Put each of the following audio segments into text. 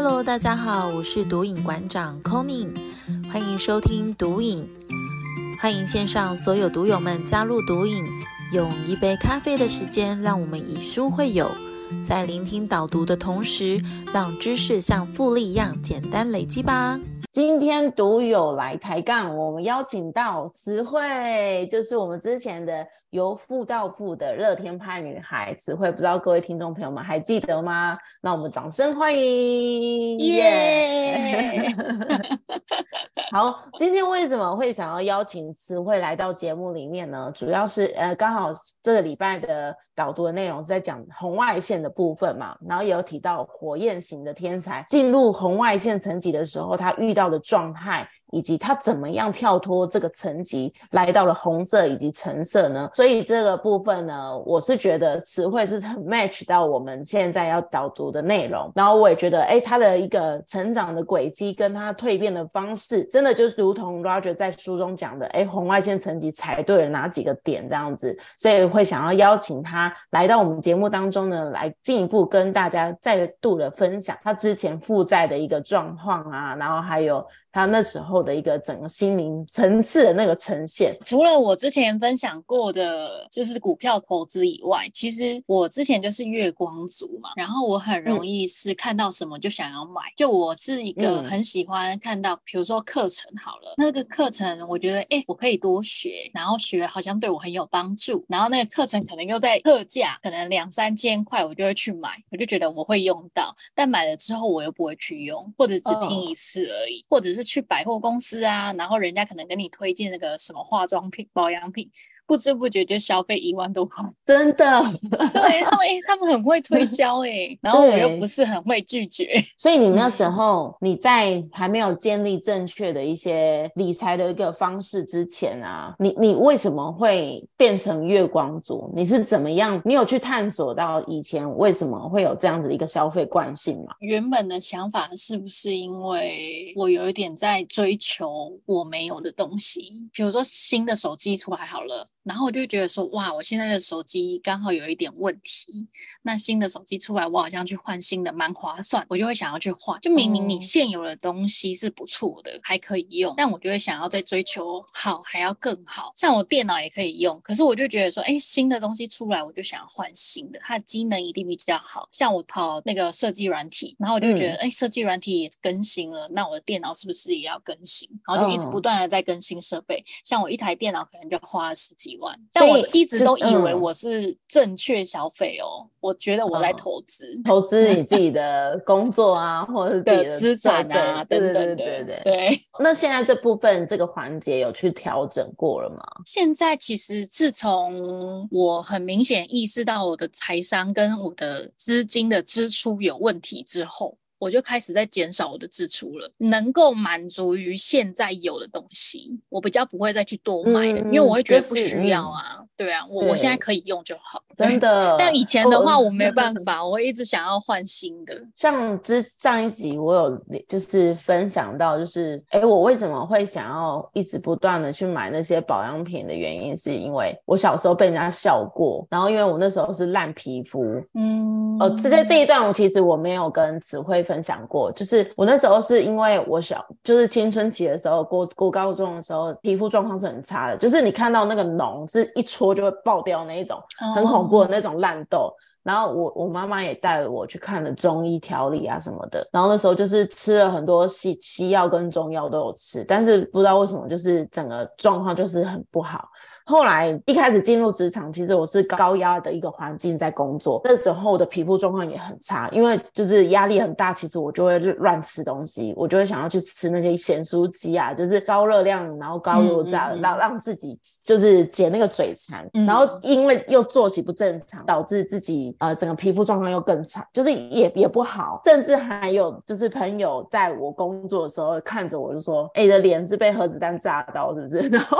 Hello，大家好，我是毒瘾馆长 Conny，欢迎收听毒瘾，欢迎线上所有毒友们加入毒瘾，用一杯咖啡的时间，让我们以书会友，在聆听导读的同时，让知识像复利一样简单累积吧。今天读友来抬杠，我们邀请到词汇，就是我们之前的。由富到富的乐天派女孩词汇，不知道各位听众朋友们还记得吗？那我们掌声欢迎！耶！好，今天为什么会想要邀请词汇来到节目里面呢？主要是呃，刚好这个礼拜的导读的内容在讲红外线的部分嘛，然后也有提到火焰型的天才进入红外线层级的时候，他遇到的状态。以及他怎么样跳脱这个层级来到了红色以及橙色呢？所以这个部分呢，我是觉得词汇是很 match 到我们现在要导读的内容。然后我也觉得，哎，他的一个成长的轨迹跟他蜕变的方式，真的就是如同 Roger 在书中讲的，哎，红外线层级踩对了哪几个点这样子，所以会想要邀请他来到我们节目当中呢，来进一步跟大家再度的分享他之前负债的一个状况啊，然后还有。他那时候的一个整个心灵层次的那个呈现，除了我之前分享过的，就是股票投资以外，其实我之前就是月光族嘛，然后我很容易是看到什么就想要买，就我是一个很喜欢看到，比如说课程好了，那个课程我觉得哎，我可以多学，然后学好像对我很有帮助，然后那个课程可能又在特价，可能两三千块，我就会去买，我就觉得我会用到，但买了之后我又不会去用，或者只听一次而已，或者是。是去百货公公司啊，然后人家可能给你推荐那个什么化妆品、保养品。不知不觉就消费一万多块，真的。对他们，哎，他们很会推销，哎，然后我又不是很会拒绝。所以你那时候你在还没有建立正确的一些理财的一个方式之前啊，你你为什么会变成月光族？你是怎么样？你有去探索到以前为什么会有这样子一个消费惯性吗？原本的想法是不是因为我有一点在追求我没有的东西？比如说新的手机出来好了。然后我就觉得说，哇，我现在的手机刚好有一点问题，那新的手机出来，我好像去换新的蛮划算，我就会想要去换。就明明你现有的东西是不错的，还可以用，但我就会想要再追求好，还要更好。像我电脑也可以用，可是我就觉得说，哎，新的东西出来，我就想要换新的，它的机能一定比较好。像我跑那个设计软体，然后我就觉得，哎，设计软体也更新了，那我的电脑是不是也要更新？然后就一直不断的在更新设备。像我一台电脑可能就花了十几。但我一直都以为我是正确消费哦，我觉得我在投资，投资你自己 的工作啊，或者是自己的资产啊，等等对对对对。那现在这部分这个环节有去调整过了吗？现在其实自从我很明显意识到我的财商跟我的资金的支出有问题之后。我就开始在减少我的支出了，能够满足于现在有的东西，我比较不会再去多买了，因为我会觉得不需要啊。对啊，我我现在可以用就好，真的。但以前的话，我没办 法，我一直想要换新的。像之上一集我有就是分享到，就是哎，我为什么会想要一直不断的去买那些保养品的原因，是因为我小时候被人家笑过，然后因为我那时候是烂皮肤，嗯，哦，这在这一段我其实我没有跟词汇分享过，就是我那时候是因为我小就是青春期的时候过过高中的时候，皮肤状况是很差的，就是你看到那个脓是一戳。就会爆掉那一种很恐怖的那种烂痘，然后我我妈妈也带了我去看了中医调理啊什么的，然后那时候就是吃了很多西西药跟中药都有吃，但是不知道为什么就是整个状况就是很不好。后来一开始进入职场，其实我是高压的一个环境在工作，那时候的皮肤状况也很差，因为就是压力很大，其实我就会乱吃东西，我就会想要去吃那些咸酥鸡啊，就是高热量然后高油炸的，让让自己就是解那个嘴馋。然后因为又作息不正常，导致自己呃整个皮肤状况又更差，就是也也不好，甚至还有就是朋友在我工作的时候看着我就说：“哎，你的脸是被核子弹炸到是不是？” 然后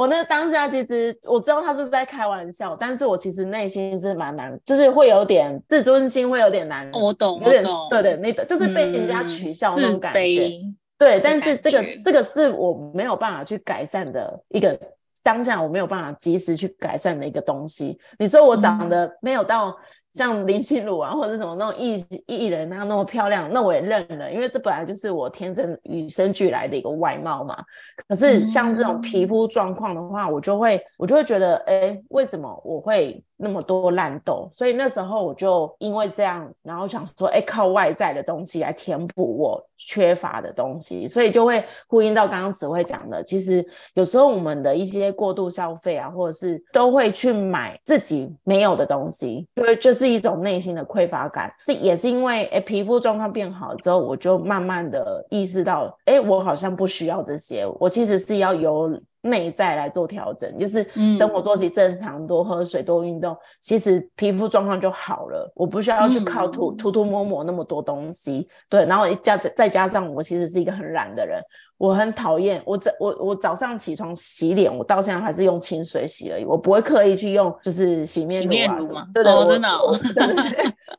我那。当下其实我知道他是在开玩笑，但是我其实内心是蛮难，就是会有点自尊心会有点难，我懂，有点对对，那个就是被人家取笑那种感觉，对，但是这个这个是我没有办法去改善的一个当下，我没有办法及时去改善的一个东西。你说我长得没有到像林心如啊，或者什么那种艺艺人啊那么漂亮，那我也认了，因为这本来就是我天生与生俱来的一个外貌嘛。可是像这种皮肤状况的话，我就会我就会觉得，哎，为什么我会？那么多烂痘，所以那时候我就因为这样，然后想说，哎，靠外在的东西来填补我缺乏的东西，所以就会呼应到刚刚词汇讲的，其实有时候我们的一些过度消费啊，或者是都会去买自己没有的东西，因为就是一种内心的匮乏感。这也是因为，哎，皮肤状况变好之后，我就慢慢的意识到，哎，我好像不需要这些，我其实是要由。内在来做调整，就是生活作息正常，多喝水，多运动，其实皮肤状况就好了。我不需要去靠涂涂涂抹抹那么多东西，对。然后加再加上我其实是一个很懒的人。我很讨厌我早我我早上起床洗脸，我到现在还是用清水洗而已，我不会刻意去用就是洗面乳啊，对对，真的，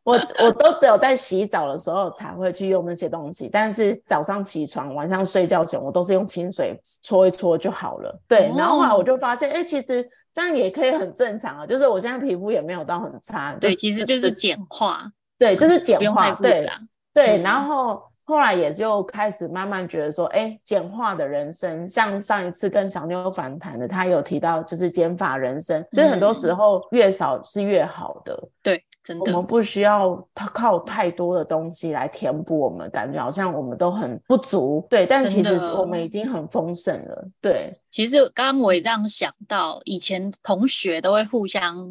我我都只有在洗澡的时候才会去用那些东西，但是早上起床、晚上睡觉前，我都是用清水搓一搓就好了。对，然后后来我就发现，哎，其实这样也可以很正常啊，就是我现在皮肤也没有到很差。对，其实就是简化，对，就是简化，对对，然后。后来也就开始慢慢觉得说，哎，简化的人生，像上一次跟小妞访谈的，他有提到就是减法人生，就是很多时候越少是越好的。对，真的，我们不需要他靠太多的东西来填补我们，感觉好像我们都很不足。对，但其实我们已经很丰盛了。对，其实刚刚我也这样想到，以前同学都会互相。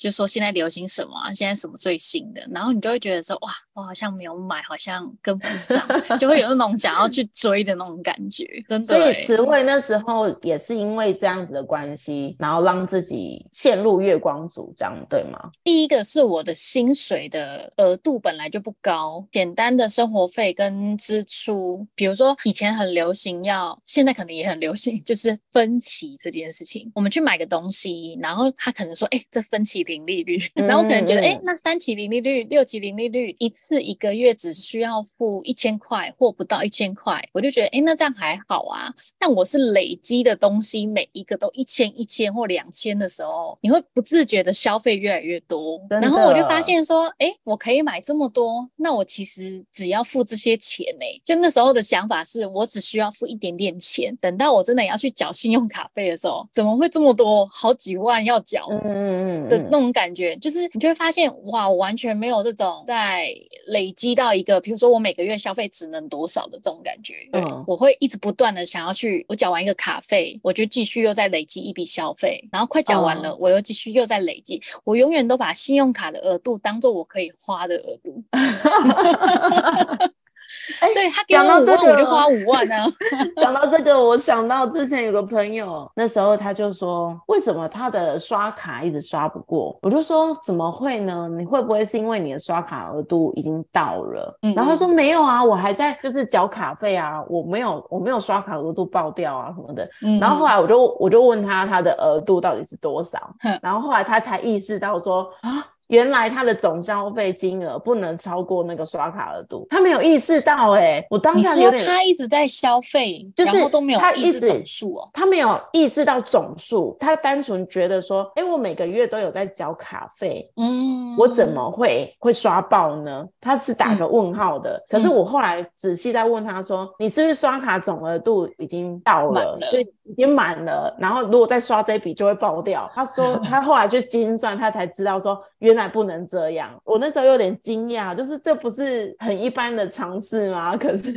就说现在流行什么啊？现在什么最新的？然后你就会觉得说，哇，我好像没有买，好像跟不上，就会有那种想要去追的那种感觉。真的。所以词汇那时候也是因为这样子的关系，然后让自己陷入月光族，这样对吗？第一个是我的薪水的额度本来就不高，简单的生活费跟支出，比如说以前很流行要，现在可能也很流行，就是分期这件事情。我们去买个东西，然后他可能说，哎，这分期。零利率，然后我可能觉得，哎，那三期零利率、六期零利率，一次一个月只需要付一千块或不到一千块，我就觉得，哎，那这样还好啊。但我是累积的东西，每一个都一千、一千或两千的时候，你会不自觉的消费越来越多。然后我就发现说，哎，我可以买这么多，那我其实只要付这些钱呢。就那时候的想法是我只需要付一点点钱，等到我真的要去缴信用卡费的时候，怎么会这么多，好几万要缴？嗯嗯嗯的那。种感觉就是，你就会发现，哇，我完全没有这种在累积到一个，比如说我每个月消费只能多少的这种感觉。嗯，我会一直不断的想要去，我缴完一个卡费，我就继续又在累积一笔消费，然后快缴完了，我又继续又在累积。我永远都把信用卡的额度当做我可以花的额度。哎，对他讲到这个，我就花五万啊。讲到这个，我想到之前有个朋友，那时候他就说，为什么他的刷卡一直刷不过？我就说怎么会呢？你会不会是因为你的刷卡额度已经到了？然后他说没有啊，我还在就是缴卡费啊，我没有我没有刷卡额度爆掉啊什么的。然后后来我就我就问他他的额度到底是多少？然后后来他才意识到说啊。原来他的总消费金额不能超过那个刷卡额度，他没有意识到哎，我当下有点他一直在消费，就是都没有他一直总数哦，他没有意识到总数，他单纯觉得说，哎，我每个月都有在交卡费，嗯，我怎么会会刷爆呢？他是打个问号的。可是我后来仔细在问他说，你是不是刷卡总额度已经到了，就已经满了，然后如果再刷这笔就会爆掉。他说 他后来去精算，他才知道说原来。不能这样，我那时候有点惊讶，就是这不是很一般的尝试吗？可是，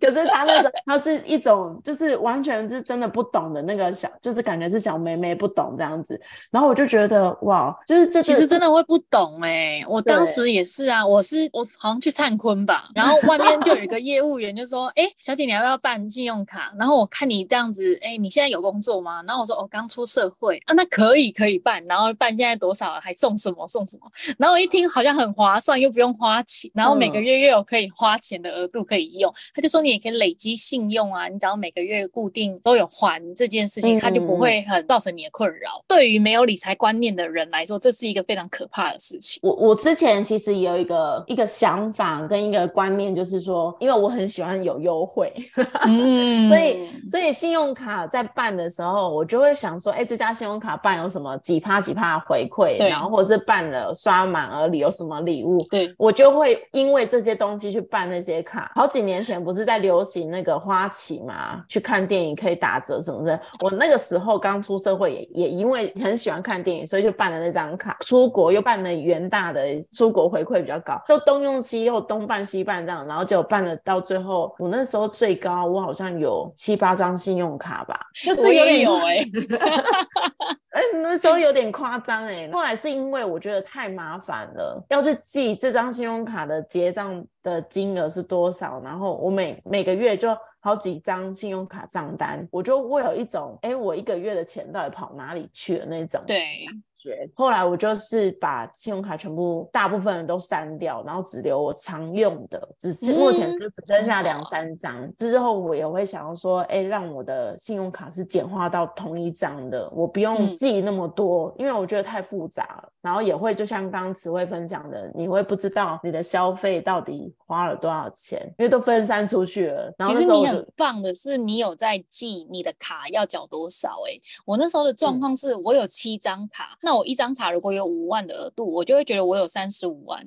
可是他那个他是一种，就是完全是真的不懂的那个小，就是感觉是小妹妹不懂这样子。然后我就觉得哇，就是这其实真的会不懂哎，我当时也是啊，我是我好像去灿坤吧，然后外面就有一个业务员就说，哎，小姐你要不要办信用卡？然后我看你这样子，哎，你现在有工作吗？然后我说哦刚出社会啊，那可以可以办，然后办现在多少还送什么送。什么？然后我一听好像很划算，又不用花钱，然后每个月又有可以花钱的额度可以用。他就说你也可以累积信用啊，你只要每个月固定都有还这件事情，他就不会很造成你的困扰。对于没有理财观念的人来说，这是一个非常可怕的事情。我我之前其实也有一个一个想法跟一个观念，就是说，因为我很喜欢有优惠，嗯，所以所以信用卡卡在办的时候，我就会想说，哎，这家信用卡办有什么几趴几趴回馈，然后或者是办了刷满额礼有什么礼物，对我就会因为这些东西去办那些卡。好几年前不是在流行那个花旗嘛，去看电影可以打折什么的。我那个时候刚出社会，也也因为很喜欢看电影，所以就办了那张卡。出国又办了元大的，出国回馈比较高，都东用西用，东办西办这样，然后就办了到最后，我那时候最高我好像有七八张信用卡吧，就是有哎、哎，那时候有点夸张哎。后来是因为我觉得太麻烦了，要去记这张信用卡的结账的金额是多少，然后我每每个月就好几张信用卡账单，我就会有一种哎，我一个月的钱到底跑哪里去了那种。对，觉。后来我就是把信用卡全部大部分人都删掉，然后只留我常用的，只是目前嗯就只剩下两三张。之后我也会想要说，哎，让我的信用卡是简化到同一张的，我不用嗯记那么多，因为我觉得太复杂了。然后也会就像刚刚词汇分享的，你会不知道你的消费到底花了多少钱，因为都分散出去了。其实你很棒的是，你有在记你的卡要缴多少、欸。我那时候的状嗯况是我有七张卡，那我一张卡如果有五万的额度，我就会觉得我有三十五万，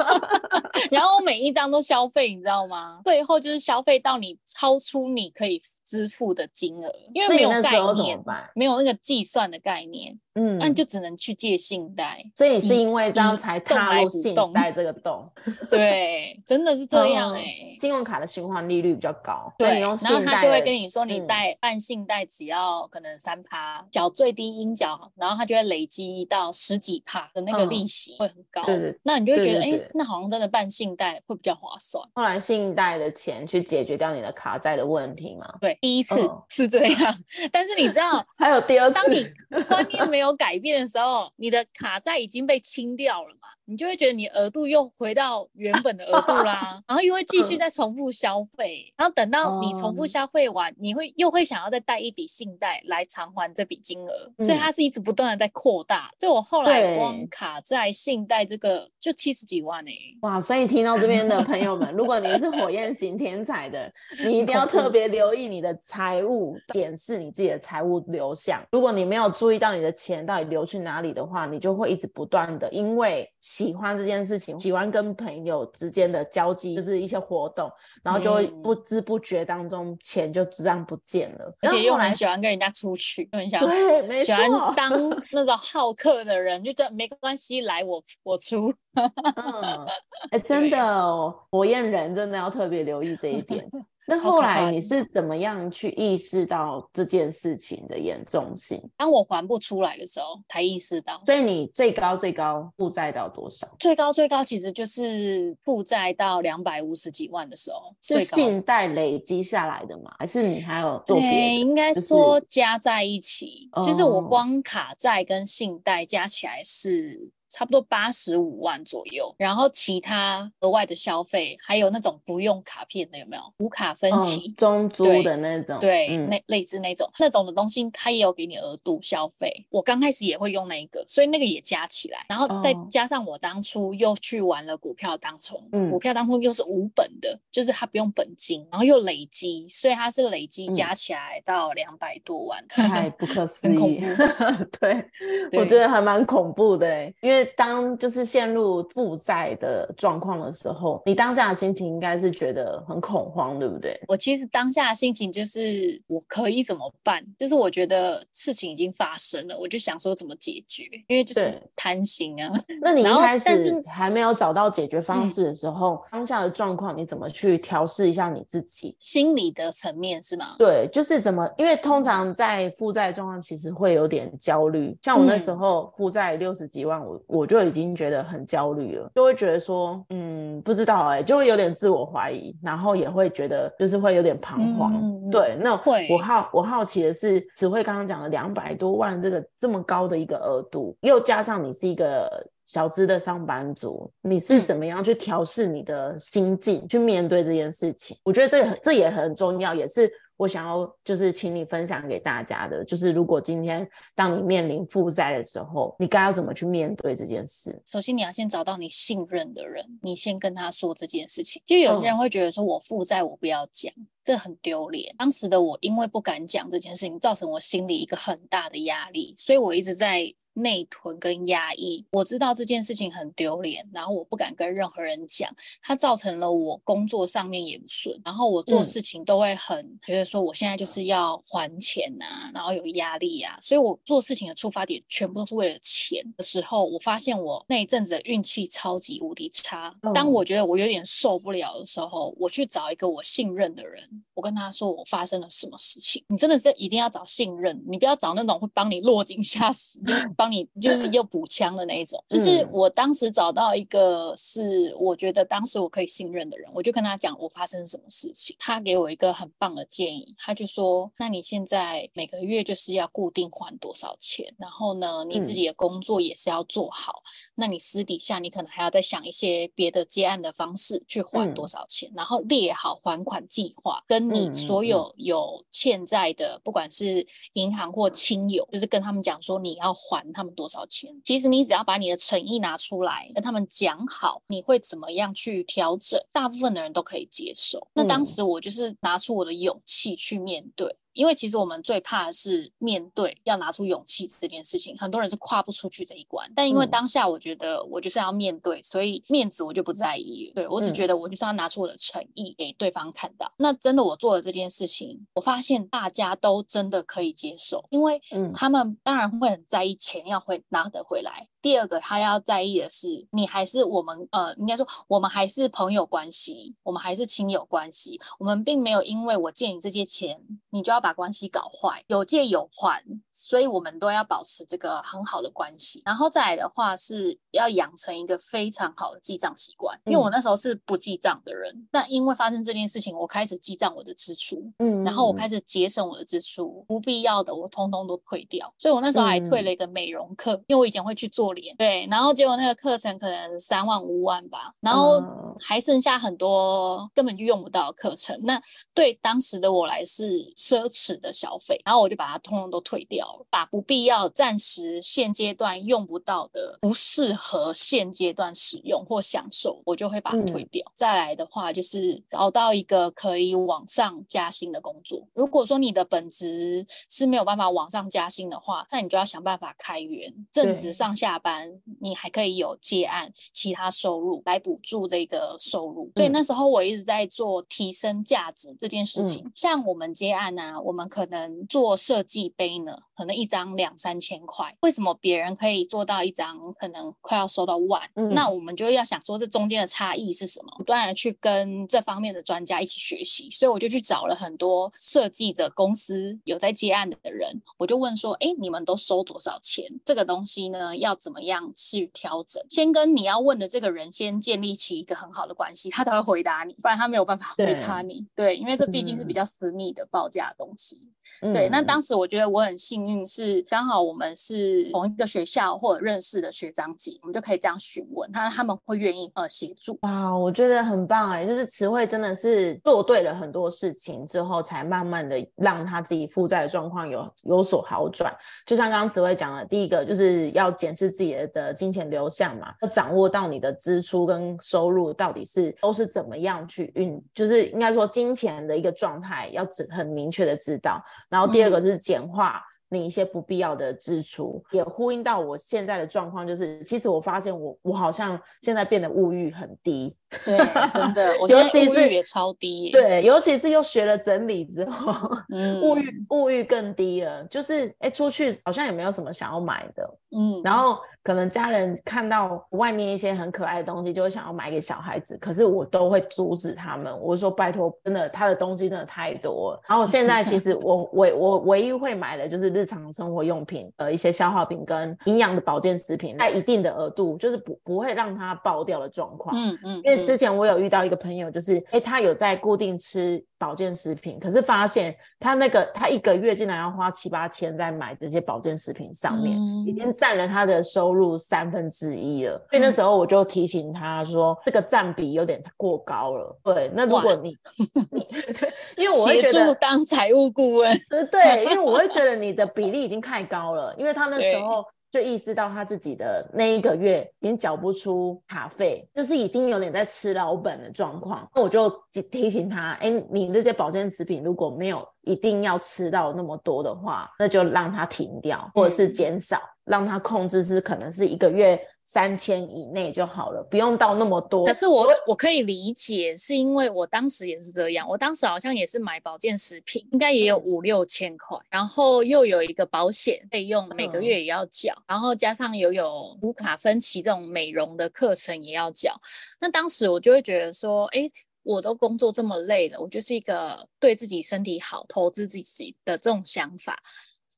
然后我每一张都消费，你知道吗？最后就是消费到你超出你可以支付的金额，因为没有概念，办？没有那个计算的概念，嗯那你就只能去借信贷。所以是因为这样才踏入信贷这个洞。对，真的是这样嗯哎、信用卡的循环利率比较高，对，你用然后他就会跟你说，你嗯贷办信贷只要可能三趴，缴最低应缴，然后他就会累积到十几趴的那个利嗯息会很高。对对那你就会觉得，哎、那好像真的办信贷会比较划算。后来信贷的钱去解决掉你的卡债的问题嘛？对，第一次嗯是这样，但是你知道，还有第二次当你次，观念没有改变的时候，你的卡债已经被清掉了嘛，你就会觉得你额度又回到原本的额度啦，然后又会继续再重复消费，然后等到你重复哦消费完，你会又会想要再贷一笔信贷来偿还这笔金额，所以嗯它是一直不断的在扩大。所以我后来光卡在、信贷这个就七十几万哎、哇！所以听到这边的朋友们，如果你是火 焰型天才的，你一定要特 别留意你的财务，检视你自己的财务流向。如果你没有注意到你的钱到底流去哪里的话，你就会一直不断的因为喜欢这件事情，喜欢跟朋友之间的交际，就是一些活动，然后就会嗯。不知不觉当中钱就这样不见了，而且又很喜欢跟人家出去，又很想对，没喜，欢当 那种好客的人，就这没关系，来我我出。嗯，哎、真的哦，火焰人真的要特别留意这一点。那后来你是怎么样去意识到这件事情的严重性？当我还不出来的时候，才意识到所以你最高最高负债到多少？最高最高其实就是负债到两百五十几万的时候，是信贷累积下来的吗？还是你还有做？应该说加在一起，就是我哦光卡债跟信贷加起来是。差不多八十五万左右，然后其他额外的消费，还有那种不用卡片的，有没有无卡分期？嗯、中租的那种，对，嗯那类似那种那种的东西，它也有给你额度消费。我刚开始也会用那一个，所以那个也加起来，然后再哦加上我当初又去玩了股票当冲，嗯股票当冲又是无本的，就是它不用本金，然后又累积，所以它是累积嗯加起来到两百多万。太不可 思议很恐怖，对，我觉得还蛮恐怖的欸因为当就是陷入负债的状况的时候，你当下的心情应该是觉得很恐慌，对不对？我其实当下的心情就是我可以怎么办？就是我觉得事情已经发生了，我就想说怎么解决，因为就是贪心啊。那你一开始还没有找到解决方嗯式的时候，当下的状况你怎么去调试一下你自己？心理的层面是吗？对，就是怎么，因为通常在负债状况其实会有点焦虑，像我那时嗯候负债六十几万，我我就已经觉得很焦虑了，就会觉得说，嗯，不知道哎、就会有点自我怀疑，然后也会觉得就是会有点彷徨。嗯嗯嗯对，那会我好我好奇的是，只会刚刚讲的两百多万这个这么高的一个额度，又加上你是一个小资的上班族，你是嗯怎么样去调试你的心境，去面对这件事情？我觉得这这也很重要，也是我想要就是请你分享给大家的，就是如果今天当你面临负债的时候，你该要怎么去面对这件事？首先，你要先找到你信任的人，你先跟他说这件事情。就有些人会觉得说，我负债我不要讲，这很丢脸。当时的我因为不敢讲这件事情，造成我心里一个很大的压力，所以我一直在。内囤跟压抑，我知道这件事情很丢脸，然后我不敢跟任何人讲，它造成了我工作上面也不顺，然后我做事情都会很觉得说我现在就是要还钱呐，然后有压力啊，所以我做事情的出发点全部都是为了钱的时候，我发现我那一阵子的运气超级无敌差。当我觉得我有点受不了的时候，我去找一个我信任的人，我跟他说我发生了什么事情。你真的是一定要找信任，你不要找那种会帮你落井下石。帮 你就是又补枪的那一种，就是我当时找到一个是我觉得当时我可以信任的人，我就跟他讲我发生什么事情，他给我一个很棒的建议，他就说，那你现在每个月就是要固定还多少钱，然后呢，你自己的工作也是要做好，那你私底下你可能还要再想一些别的接案的方式去还多少钱，然后列好还款计划，跟你所有有欠债的，不管是银行或亲友，就是跟他们讲说你要还。他们多少钱？其实你只要把你的诚意拿出来，跟他们讲好，你会怎么样去调整，大部分的人都可以接受。那当时我就是拿出我的勇气去面对。因为其实我们最怕的是面对要拿出勇气这件事情，很多人是跨不出去这一关。但因为当下我觉得我就是要面对，所以面子我就不在意。对我只觉得我就是要拿出我的诚意给对方看到。那真的我做了这件事情，我发现大家都真的可以接受，因为他们当然会很在意钱要会拿得回来。第二个他要在意的是，你还是我们呃，应该说我们还是朋友关系，我们还是亲友关系，我们并没有因为我借你这些钱，你就要。把关系搞坏，有借有还，所以我们都要保持这个很好的关系。然后再来的话，是要养成一个非常好的记账习惯。因为我那时候是不记账的人，那因为发生这件事情，我开始记账我的支出，嗯，然后我开始节省我的支出，不必要的我通通都退掉。所以我那时候还退了一个美容课，因为我以前会去做脸，对，然后结果那个课程可能三万五万吧，然后还剩下很多根本就用不到的课程。那对当时的我来是奢。侈的消费，然后我就把它通通都退掉了，把不必要、暂时现阶段用不到的、不适合现阶段使用或享受，我就会把它退掉。再来的话，就是找到一个可以往上加薪的工作。如果说你的本职是没有办法往上加薪的话，那你就要想办法开源，正职上下班，你还可以有接案、其他收入来补助这个收入。所以那时候我一直在做提升价值这件事情，像我们接案啊。我们可能做设计杯呢，可能一张两三千块，为什么别人可以做到一张可能快要收到万？那我们就要想说这中间的差异是什么，不断的去跟这方面的专家一起学习。所以我就去找了很多设计的公司有在接案的人，我就问说：哎，你们都收多少钱？这个东西呢，要怎么样去调整？先跟你要问的这个人先建立起一个很好的关系，他才会回答你，不然他没有办法回答你。对，因为这毕竟是比较私密的报价东。东西，对，那当时我觉得我很幸运，是刚好我们是同一个学校或者认识的学长姐，我们就可以这样询问他，他们会愿意呃协助。哇，我觉得很棒哎，就是词汇真的是做对了很多事情之后，才慢慢的让他自己负债的状况有有所好转。就像刚刚词汇讲的，第一个就是要检视自己的金钱流向嘛，要掌握到你的支出跟收入到底是都是怎么样去运，就是应该说金钱的一个状态要很明确的。知道，然后第二个是简化你一些不必要的支出，也呼应到我现在的状况，就是其实我发现我我好像现在变得物欲很低。对，真的，我现在物欲也超低。对，尤其是又学了整理之后，嗯 物欲物欲更低了。就是哎，出去好像也没有什么想要买的。嗯，然后可能家人看到外面一些很可爱的东西，就会想要买给小孩子，可是我都会阻止他们。我说拜托，真的，他的东西真的太多了。然后现在其实 我唯我唯一会买的就是日常生活用品，呃，一些消耗品跟营养的保健食品，在一定的额度，就是不不会让它爆掉的状况。嗯嗯，因为。为之前我有遇到一个朋友，就是哎，他有在固定吃保健食品，可是发现他那个他一个月竟然要花七八千在买这些保健食品上面，已经占了他的收入三分之一了。所以那时候我就提醒他说，这个占比有点过高了。对，那如果你 你对，因为我会觉得当财务顾问，对，因为我会觉 得你的比例已经太高了，因为他那时候。就意识到他自己的那一个月已经缴不出卡费，就是已经有点在吃老本的状况。那我就提醒他，哎，你这些保健食品如果没有一定要吃到那么多的话，那就让它停掉，或者是减少，让它控制是可能是一个月。三千以内就好了，不用到那么多。可是我我可以理解，是因为我当时也是这样。我当时好像也是买保健食品，应该也有五六千块，然后又有一个保险费用，每个月也要缴，然后加上又有无卡分期这种美容的课程也要缴。那当时我就会觉得说，哎，我都工作这么累了，我就是一个对自己身体好、投资自己的这种想法，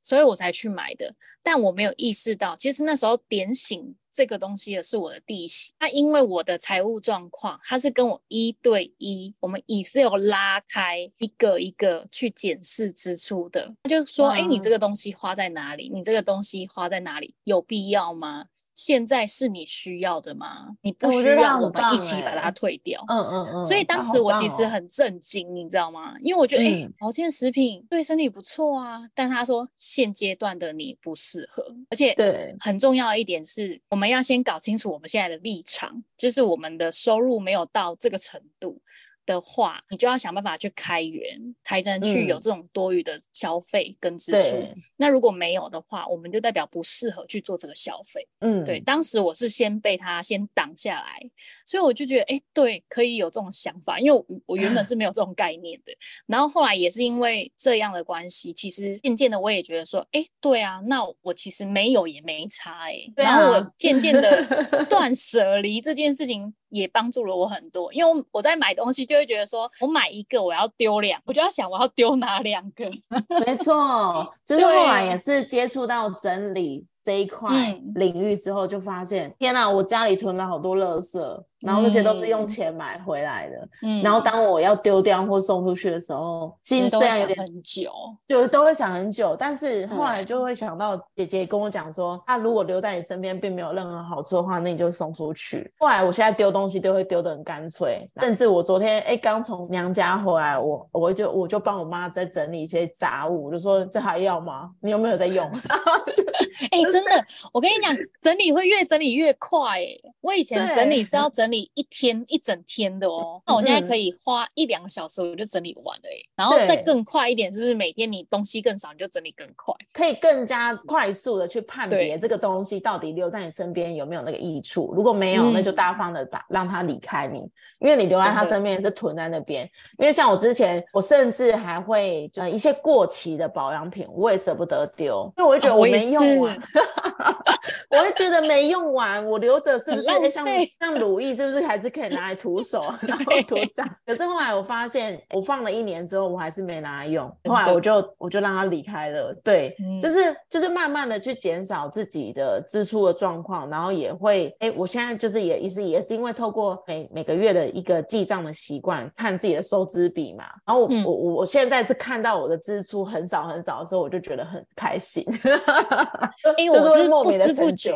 所以我才去买的。但我没有意识到，其实那时候点醒。这个东西也是我的弟媳，那因为我的财务状况，他是跟我一对一，我们 Excel 拉开一个一个去检视支出的。他就说：“哎，你这个东西花在哪里？你这个东西花在哪里？有必要吗？现在是你需要的吗？你不需要，我们一起把它退掉。”嗯嗯嗯。所以当时我其实很震惊，你知道吗？因为我觉得，哎，保健食品对身体不错啊，但他说现阶段的你不适合，而且对很重要一点是我们。我们要先搞清楚我们现在的立场，就是我们的收入没有到这个程度。的话，你就要想办法去开源，才能去有这种多余的消费跟支出。那如果没有的话，我们就代表不适合去做这个消费。嗯，对。当时我是先被他先挡下来，所以我就觉得，哎，对，可以有这种想法，因为我我原本是没有这种概念的。然后后来也是因为这样的关系，其实渐渐的我也觉得说，哎，对啊，那我其实没有也没差，哎。然后我渐渐的 断舍离这件事情。也帮助了我很多，因为我在买东西就会觉得说，我买一个我要丢两，我就要想我要丢哪两个。没错，就是后来也是接触到整理。这一块领域之后，就发现天哪，我家里囤了好多垃圾，然后那些都是用钱买回来的。嗯，然后当我要丢掉或送出去的时候，心虽然有点很久，就都会想很久。但是后来就会想到姐姐跟我讲说，她如果留在你身边并没有任何好处的话，那你就送出去。后来我现在丢东西都会丢的很干脆，甚至我昨天哎刚从娘家回来，我我就我就帮我妈在整理一些杂物，就说这还要吗？你有没有在用？哎。真的，我跟你讲，整理会越整理越快。哎，我以前整理是要整理一天一整天的哦，那我现在可以花一两个小时我就整理完了。哎，然后再更快一点，是不是每天你东西更少，你就整理更快，可以更加快速的去判别这个东西到底留在你身边有没有那个益处。如果没有，那就大方的把让他离开你，因为你留在他身边是囤在那边。因为像我之前，我甚至还会呃一些过期的保养品，我也舍不得丢，因为我会觉得我没用完。我会觉得没用完，我留着是不是像 像乳液，是不是还是可以拿来涂手，然后涂上？可是后来我发现，我放了一年之后，我还是没拿来用。后来我就我就让它离开了。对，就是就是慢慢的去减少自己的支出的状况，然后也会哎，我现在就是也意思也是因为透过每每个月的一个记账的习惯，看自己的收支比嘛。然后我我我现在是看到我的支出很少很少的时候，我就觉得很开心。哎，我是。不知不觉，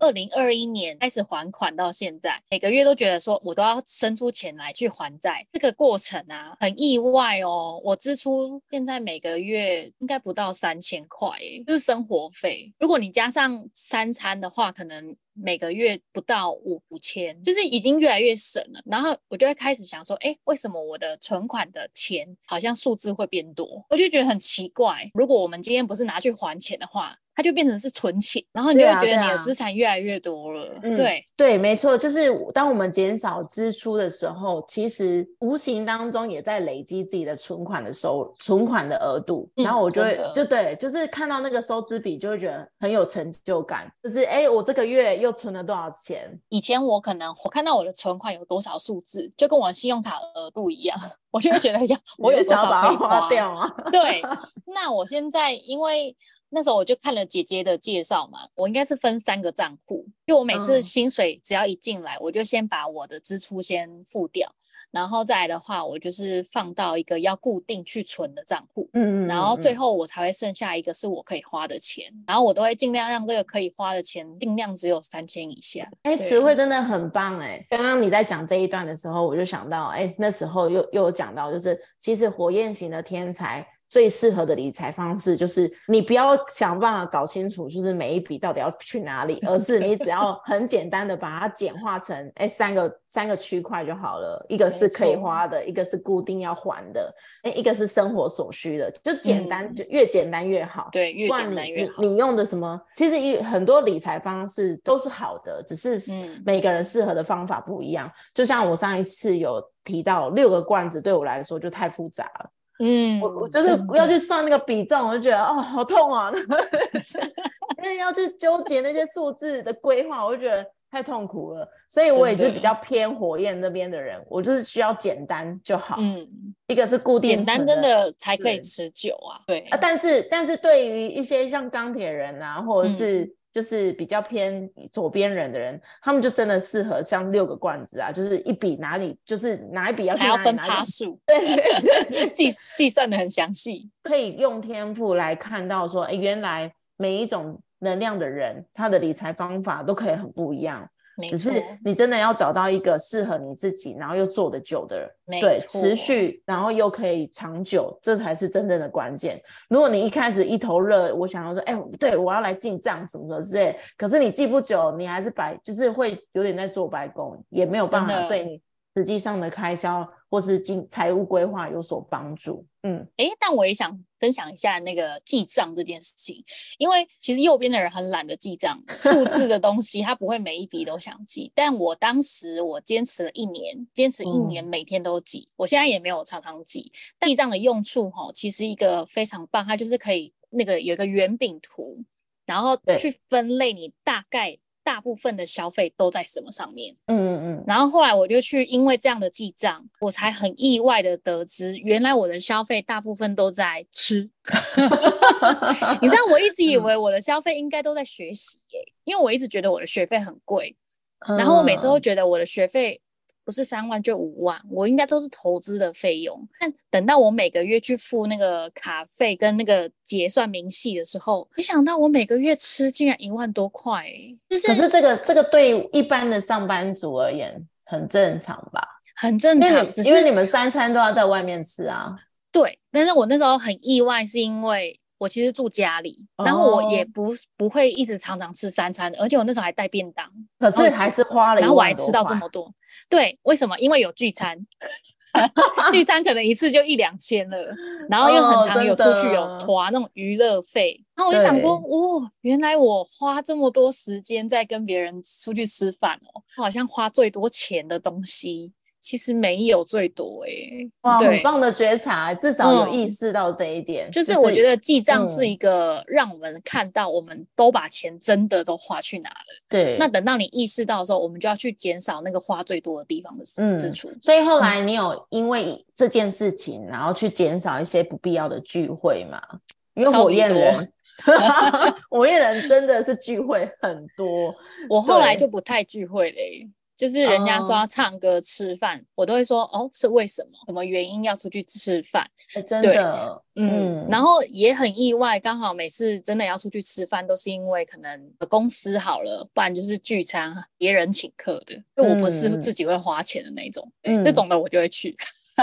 二零二一年开始还款到现在，每个月都觉得说我都要生出钱来去还债。这个过程啊，很意外哦。我支出现在每个月应该不到三千块，就是生活费。如果你加上三餐的话，可能每个月不到五五千，就是已经越来越省了。然后我就会开始想说，哎，为什么我的存款的钱好像数字会变多？我就觉得很奇怪。如果我们今天不是拿去还钱的话，它就变成是存钱，然后你就会觉得你的资产越来越多了。对对，没错，就是当我们减少支出的时候，其实无形当中也在累积自己的存款的收存款的额度。然后我就会就对，就是看到那个收支比，就会觉得很有成就感。就是哎，我这个月又存了多少钱？以前我可能我看到我的存款有多少数字，就跟我信用卡额度一样，我就会觉得呀，我有多少可以花掉啊？对，那我现在因为。那时候我就看了姐姐的介绍嘛，我应该是分三个账户，就我每次嗯薪水只要一进来，我就先把我的支出先付掉，然后再来的话，我就是放到一个要固定去存的账户。嗯嗯然后最后后我才会剩下一个是我可以花的钱，然后我都会尽量让这个可以花的钱尽量只有三千以下。哎，对词汇真的很棒哎！刚刚你在讲这一段的时候，我就想到，哎，那时候又又有讲到，就是其实火焰型的天才最适合的理财方式，就是你不要想办法搞清楚，就是每一笔到底要去哪里，而是你只 要很简单的把它简化成，哎，三个三个区块就好了，一个是可以花的，一个是固定要还的，哎，一个是生活所需的，就简单，嗯就越简单越好。对，越简单越好。你用的什么？其实一很多理财方式都是好的，只是嗯每个人适合的方法不一样。就像我上一次有提到，六个罐子对我来说就太复杂了，嗯，我我就是要去算那个比重，我就觉得哦好痛啊，因为要去纠结那些数字的规划，我就觉得太痛苦了。所以我也是比较偏火焰那边的人，我就是需要简单就好。嗯，一个是固定简单真的才可以持久啊。对啊，但是但是对于一些像钢铁人啊，或者嗯是就是比较偏左边人的人，他们就真的适合像六个罐子啊，就是一笔哪里就是哪一笔要去还要分哪里哪里，趴数，对对对，计计算的很详细。可以用天赋来看到说，哎，原来每一种能量的人，他的理财方法都可以很不一样。只是你真的要找到一个适合你自己，然后又做得久的人，对，持续，然后又可以长久，这才是真正的关键。如果你一开始一头热，我想要说，哎、对我要来进账什么什么之类，可是你记不久，你还是白，就是会有点在做白工，也没有办法对你实际上的开销或是经财务规划有所帮助。嗯，诶，但我也想分享一下那个记账这件事情，因为其实右边的人很懒得记账，数字的东西他不会每一笔都想记。但我当时我坚持了一年，坚持一年嗯每天都记，我现在也没有常常记。但记账的用处哈，其实一个非常棒，它就是可以那个有一个圆饼图，然后去分类你大概大部分的消费都在什么上面。嗯嗯嗯，然后后来我就去，因为这样的记账，我才很意外的得知，原来我的消费大部分都在吃。你知道，我一直以嗯为我的消费应该都在学习耶、因为我一直觉得我的学费很贵，然后我每次都嗯觉得我的学费不是三万就五万，我应该都是投资的费用。但等到我每个月去付那个卡费跟那个结算明细的时候，没想到我每个月吃竟然一万多块、欸，就是可是这个这个对一般的上班族而言很正常吧？很正常，因为你只是因为你们三餐都要在外面吃啊。对，但是我那时候很意外，是因为我其实住家里，然后我也哦不不会一直常常吃三餐，而且我那时候还带便当，可是还是花了然后我还吃到这块么多。对，为什么？因为有聚餐，聚餐可能一次就一两千了，然后又哦很常有出去有的团那种娱乐费，然后我就想说，对哦，原来我花这么多时间在跟别人出去吃饭哦，我好像花最多钱的东西。其实没有最多诶、哇，对很棒的觉察，至少有嗯意识到这一点。就是我觉得记账是嗯一个让我们看到我们都把钱真的都花去哪了。对，那等到你意识到的时候，我们就要去减少那个花最多的地方的嗯支出。所以后来你有因为这件事情，然后去减少一些不必要的聚会嘛？因为火焰人 火焰人真的是聚会很多。我后来就不太聚会嘞、就是人家说唱歌、吃饭，我都会说哦，是为什么？什么原因要出去吃饭？哎真的，嗯，然后也很意外，刚好每次真的要出去吃饭，都是因为可能公司好了，不然就是聚餐，别人请客的，就我不是嗯自己会花钱的那种，这种的我就会去。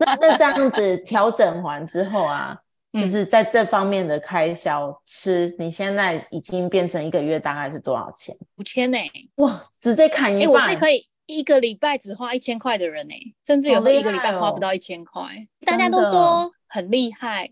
那那这样子调整完之后啊，就嗯是在这方面的开销吃，你现在已经变成一个月大概是多少钱？五千呢？哇，直接砍哎、一半！我是可以一个礼拜只花一千块的人呢、甚至有时候一个礼拜花不到一千块，大家都说很厉害，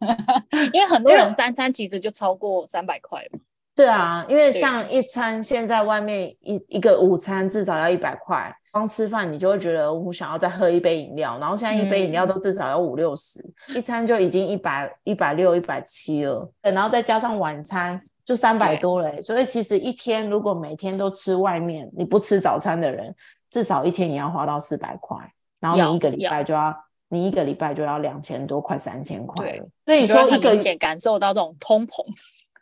因为很多人单餐其实就超过三百块了。对啊，因为像一餐现在外面一一个午餐至少要一百块，光吃饭你就会觉得我想要再喝一杯饮料，然后现在一杯饮料嗯。都至少要五六十，一餐就已经一百一百六一百七了，对然后再加上晚餐就三百多了欸，所以其实一天如果每天都吃外面，你不吃早餐的人，至少一天也要花到四百块，然后你一个礼拜就要你一个礼拜就要两千多，快三千块对了。所以说一个明显感受到这种通膨。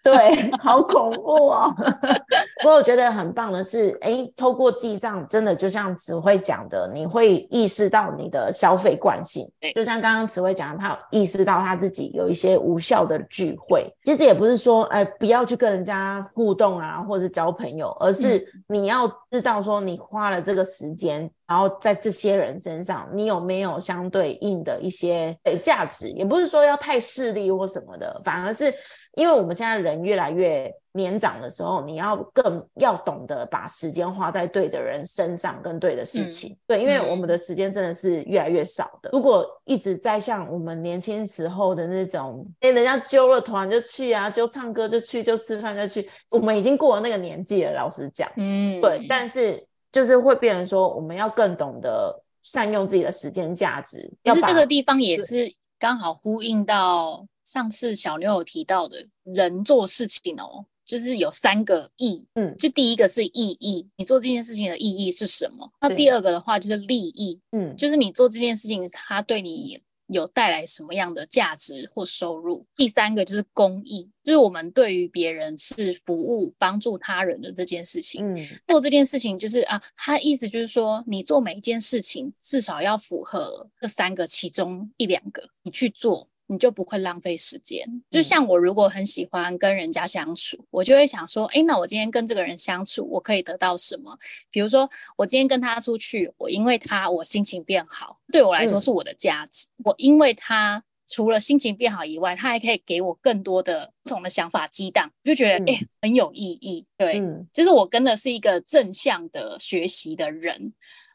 对，好恐怖哦！不过我觉得很棒的是，哎，透过记账，真的就像词汇讲的，你会意识到你的消费惯性。对就像刚刚词汇讲的，他有意识到他自己有一些无效的聚会。其实也不是说，呃，不要去跟人家互动啊，或者是交朋友，而是你要知道说，你花了这个时间，然后在这些人身上，你有没有相对应的一些呃价值？也不是说要太势利或什么的，反而是。因为我们现在人越来越年长的时候，你要更要懂得把时间花在对的人身上跟对的事情。对，因为我们的时间真的是越来越少的。如果一直在像我们年轻时候的那种，哎，人家揪了团就去啊，揪唱歌就去，就吃饭就去，我们已经过了那个年纪了。老实讲，嗯，对，但是就是会变成说，我们要更懂得善用自己的时间价值。其实这个地方也是刚好呼应到上次小妞有提到的，人做事情哦，就是有三个意，嗯就第一个是意义，你做这件事情的意义是什么？那第二个的话就是利益，嗯就是你做这件事情它对你有带来什么样的价值或收入？第三个就是公益，就是我们对于别人是服务、帮助他人的这件事情。嗯做这件事情就是啊，他意思就是说，你做每一件事情至少要符合这三个其中一两个，你去做，你就不会浪费时间。就嗯像我如果很喜欢跟人家相处，我就会想说，诶，那我今天跟这个人相处，我可以得到什么？比如说，我今天跟他出去，我因为他我心情变好，对我来说嗯是我的价值。我因为他。除了心情变好以外，他还可以给我更多的不同的想法激荡，就觉得嗯诶很有意义。对，嗯就是我跟的是一个正向的学习的人，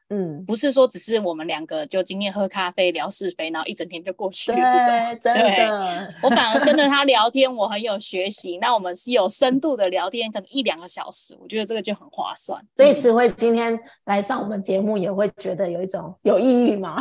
嗯，不是说只是我们两个就今天喝咖啡聊是非，然后一整天就过去了这对，种。真对，我反而跟着他聊天，我很有学习。那我们是有深度的聊天，可能一两个小时，我觉得这个就很划算。嗯所以只会今天来上我们节目，也会觉得有一种有意义吗？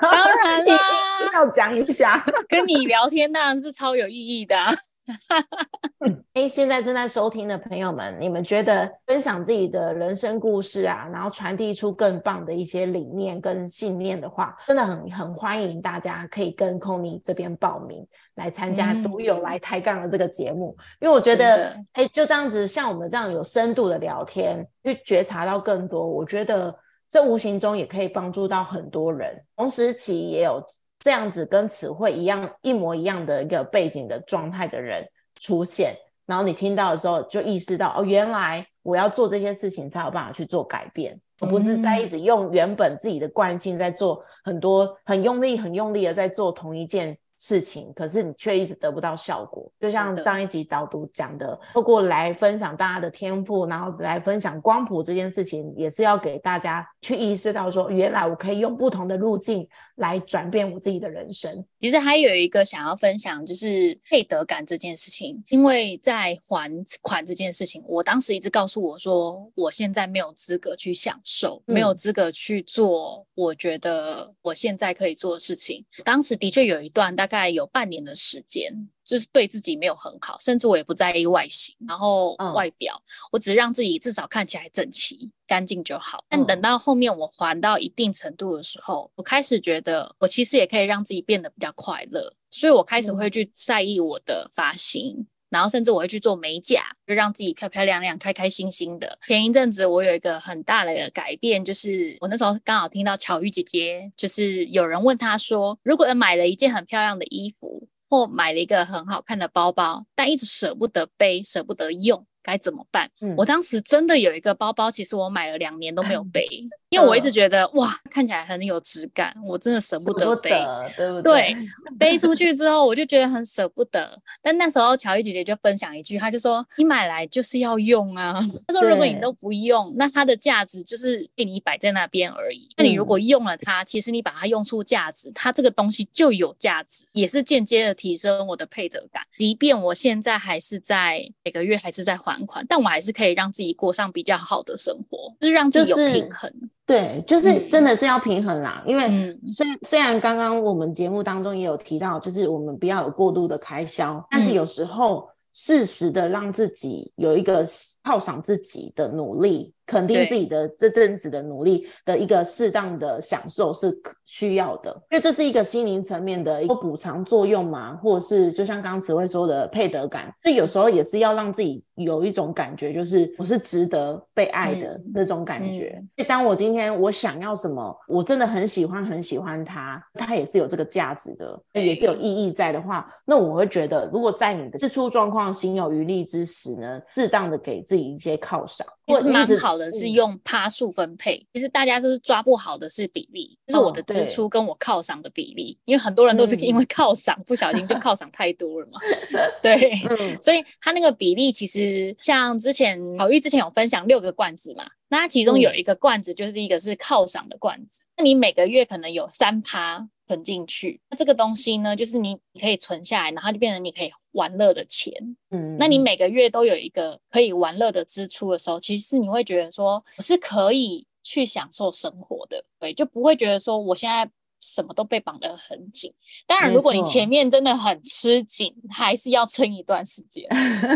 当然啦，要讲一下。跟你聊天当然是超有意义的啊、哎，现在正在收听的朋友们，你们觉得分享自己的人生故事啊，然后传递出更棒的一些理念跟信念的话，真的很很欢迎大家可以跟 c o n y 这边报名来参加嗯独有来抬杠的这个节目，因为我觉得的，哎，就这样子，像我们这样有深度的聊天，去觉察到更多，我觉得这无形中也可以帮助到很多人。同时期也有这样子跟词汇一样一模一样的一个背景的状态的人出现，然后你听到的时候就意识到，哦，原来我要做这些事情才有办法去做改变，而不是在一直用原本自己的惯性在做很多很用力、很用力的在做同一件事情，可是你却一直得不到效果。就像上一集导读讲的，透过来分享大家的天赋，然后来分享光谱这件事情，也是要给大家去意识到说，原来我可以用不同的路径来转变我自己的人生。其实还有一个想要分享，就是配得感这件事情。因为在还款这件事情，我当时一直告诉我说，我现在没有资格去享受，没有嗯资格去做我觉得我现在可以做的事情。当时的确有一段大概有半年的时间，就是对自己没有很好，甚至我也不在意外形，然后嗯外表，我只让自己至少看起来整齐、干净就好。但嗯等到后面我还到一定程度的时候，我开始觉得我其实也可以让自己变得比较快乐，所以我开始会去在意我的发型。然后甚至我会去做美甲，就让自己漂漂亮亮、开开心心的。前一阵子我有一个很大的改变，就是我那时候刚好听到巧玉姐姐，就是有人问她说，如果买了一件很漂亮的衣服，或买了一个很好看的包包，但一直舍不得背、舍不得用，该怎么办？嗯我当时真的有一个包包，其实我买了两年都没有 背，因为我一直觉得哇，看起来很有质感，我真的舍不得背。得，对不对，背出去之后，我就觉得很舍不得。但那时候乔伊姐姐就分享一句，她就说：“你买来就是要用啊。”她说：“如果你都不用，那它的价值就是被你摆在那边而已。那你如嗯果用了它，其实你把它用出价值，它这个东西就有价值，也是间接的提升我的配得感。即便我现在还是在每个月还是在还款，但我还是可以让自己过上比较好的生活，就是让自己有就是平衡。对，就是嗯。真的是要平衡啦，因为嗯。虽虽然刚刚我们节目当中也有提到，就是我们不要有过度的开销，但是嗯。有时候适时的让自己有一个犒赏自己的努力，肯定自己的这阵子的努力的一个适当的享受是需要的，因为这是一个心灵层面的一个补偿作用嘛，或者是就像刚刚词汇说的配得感，这有时候也是要让自己有一种感觉，就是我是值得被爱的那种感觉。当我今天我想要什么，我真的很喜欢很喜欢它，它也是有这个价值的，也是有意义在的话，那我会觉得，如果在你的支出状况心有余力之时呢，适当的给自己一些犒赏。其实蛮好的，是用趴数分配。其实大家都是抓不好的是比例，就是我的支出跟我犒赏的比例。因为很多人都是因为 犒赏不小心就犒赏太多了嘛。对，所以他那个比例其实像之前好玉之前有分享六个罐子嘛，那其中有一个罐子就是一个是犒赏的罐子，那你每个月可能有三趴。存进去，那这个东西呢，就是你你可以存下来，然后就变成你可以玩乐的钱。嗯，那你每个月都有一个可以玩乐的支出的时候，其实你会觉得说，我是可以去享受生活的，对，就不会觉得说我现在什么都被绑得很紧。当然，如果你前面真的很吃紧，还是要撑一段时间。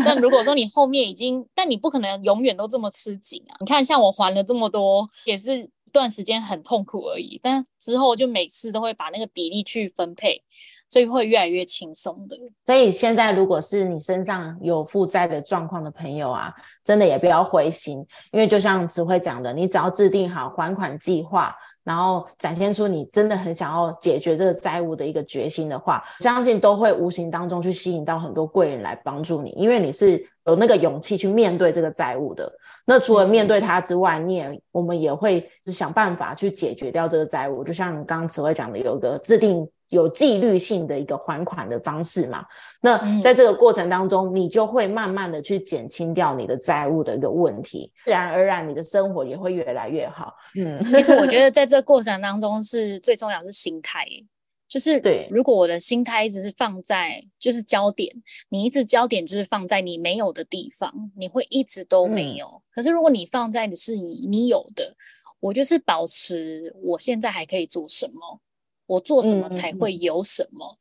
但如果说你后面已经，但你不可能永远都这么吃紧啊。你看，像我还了这么多，也是一。段时间很痛苦而已，但之后就每次都会把那个比例去分配，所以会越来越轻松的。所以现在如果是你身上有负债的状况的朋友啊，真的也不要灰心，因为就像词汇讲的，你只要制定好还款计划，然后展现出你真的很想要解决这个债务的一个决心的话，相信都会无形当中去吸引到很多贵人来帮助你，因为你是。有那个勇气去面对这个债务的，那除了面对它之外，你也我们也会想办法去解决掉这个债务。就像刚刚词汇讲的，有个制定有纪律性的一个还款的方式嘛。那在这个过程当中，你就会慢慢的去减轻掉你的债务的一个问题，自然而然你的生活也会越来越好。嗯，其实我觉得在这个过程当中是最重要是心态。就是对，如果我的心态一直是放在就是焦点，你一直焦点就是放在你没有的地方，你会一直都没有。可是如果你放在你是你你有的，我就是保持我现在还可以做什么，我做什么才会有什么，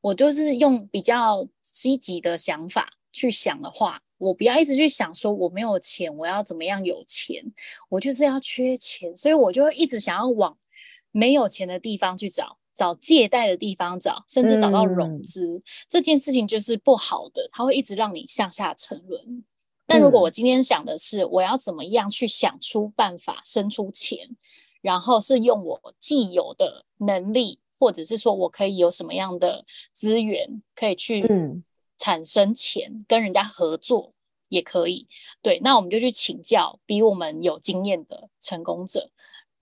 我就是用比较积极的想法去想的话，我不要一直去想说我没有钱，我要怎么样有钱，我就是要缺钱，所以我就会一直想要往没有钱的地方去找。找借贷的地方找，甚至找到融资。这件事情就是不好的，它会一直让你向下沉沦。但如果我今天想的是，我要怎么样去想出办法生出钱，然后是用我既有的能力，或者是说我可以有什么样的资源可以去产生钱，跟人家合作也可以。对，那我们就去请教比我们有经验的成功者。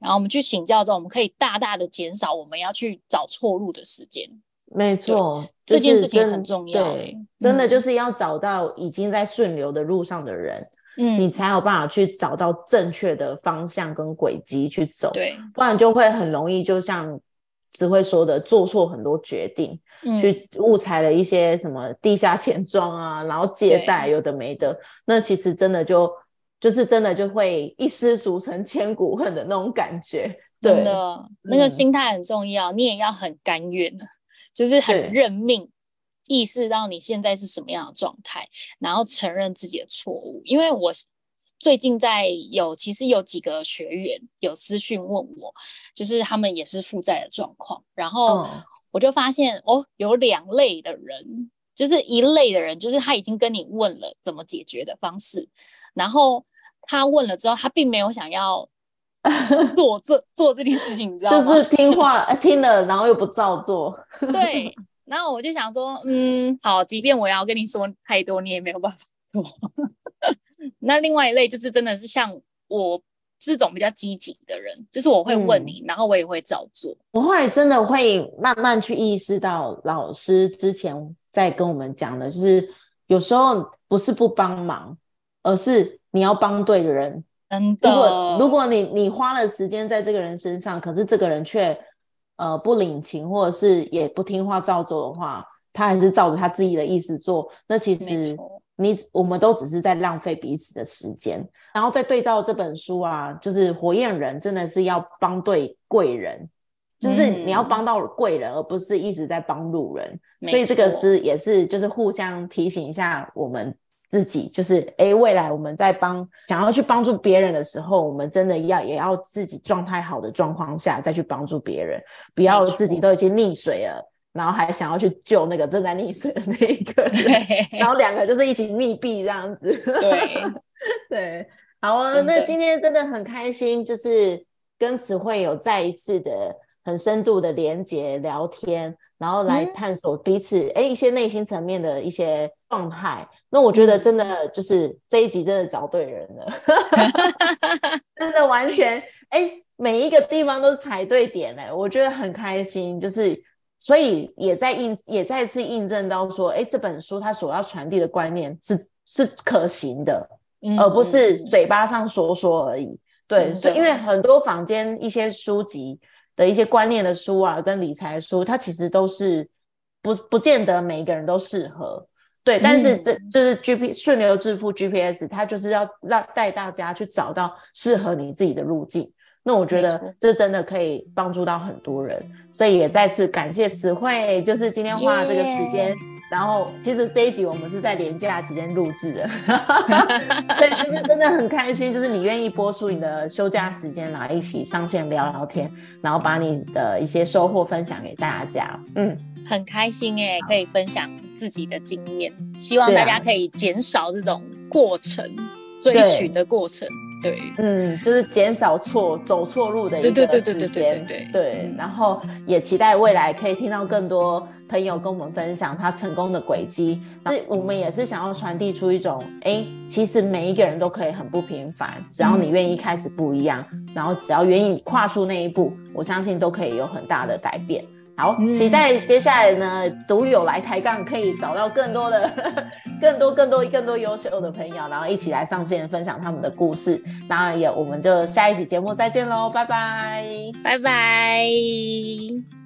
然后我们去请教之后，我们可以大大的减少我们要去找错路的时间。没错，这件事情很重要。对，真的就是要找到已经在顺流的路上的人，嗯，你才有办法去找到正确的方向跟轨迹去走。对，不然就会很容易，就像只会说的，做错很多决定，去误踩了一些什么地下钱庄啊，然后借贷有的没的，那其实真的就。就是真的就会一失足成千古恨的那种感觉，真的那个心态很重要，你也要很甘愿，就是很认命，意识到你现在是什么样的状态，然后承认自己的错误。因为我最近在有，其实有几个学员有私讯问我，就是他们也是负债的状况，然后我就发现哦，有两类的人，就是一类的人，就是他已经跟你问了怎么解决的方式，然后。他问了之后，他并没有想要 做这做这件事情，你知道吗？就 是听话听了，然后又不照做。对，然后我就想说，嗯，好，即便我要跟你说太多，你也没有办法做。那另外一类就是真的是像我这种比较积极的人，就是我会问你，然后我也会照做。我后来真的会慢慢去意识到，老师之前在跟我们讲的，就是有时候不是不帮忙，而是。你要帮对人，真的。如果如果你你花了时间在这个人身上，可是这个人却呃不领情，或者是也不听话照做的话，他还是照着他自己的意思做，那其实你我们都只是在浪费彼此的时间。然后再对照这本书啊，就是火焰人真的是要帮对贵人，就是你要帮到贵人，而不是一直在帮路人。所以这个是也是就是互相提醒一下我们。自己，就是哎，未来我们在帮想要去帮助别人的时候，我们真的要也要自己状态好的状况下再去帮助别人，不要自己都已经溺水了，然后还想要去救那个正在溺水的那一个人，然后两个就是一起溺毙这样子。对 对，好啊，那今天真的很开心，就是跟词汇有再一次的很深度的连接聊天。然后来探索彼此哎一些内心层面的一些状态，那我觉得真的就是这一集真的找对人了，真的完全哎每一个地方都踩对点哎，我觉得很开心，就是所以也在印也再次印证到说哎这本书它所要传递的观念是是可行的，而不是嘴巴上说说而已。对，所以因为很多坊间一些书籍。的一些观念的书啊，跟理财书，它其实都是不不见得每一个人都适合，对。但是这就是 G P 顺流致富 G P S，它就是要让带大家去找到适合你自己的路径。那我觉得这真的可以帮助到很多人，所以也再次感谢词汇，就是今天花了这个时间。然后，其实这一集我们是在年假期间录制的，对，就是真的很开心，就是你愿意播出你的休假时间来一起上线聊聊天，然后把你的一些收获分享给大家。嗯，很开心哎，可以分享自己的经验，希望大家可以减少这种过程追寻的过程。对，嗯，就是减少错走错路的一个时间，对对对对对对对。然后也期待未来可以听到更多朋友跟我们分享他成功的轨迹。那我们也是想要传递出一种，哎，其实每一个人都可以很不平凡，只要你愿意开始不一样，然后只要愿意跨出那一步，我相信都可以有很大的改变。好，期待接下来呢，独友来抬杠，可以找到更多的、更多、更多、更多优秀的朋友，然后一起来上线分享他们的故事。当然也，我们就下一集节目再见喽，拜拜，拜拜。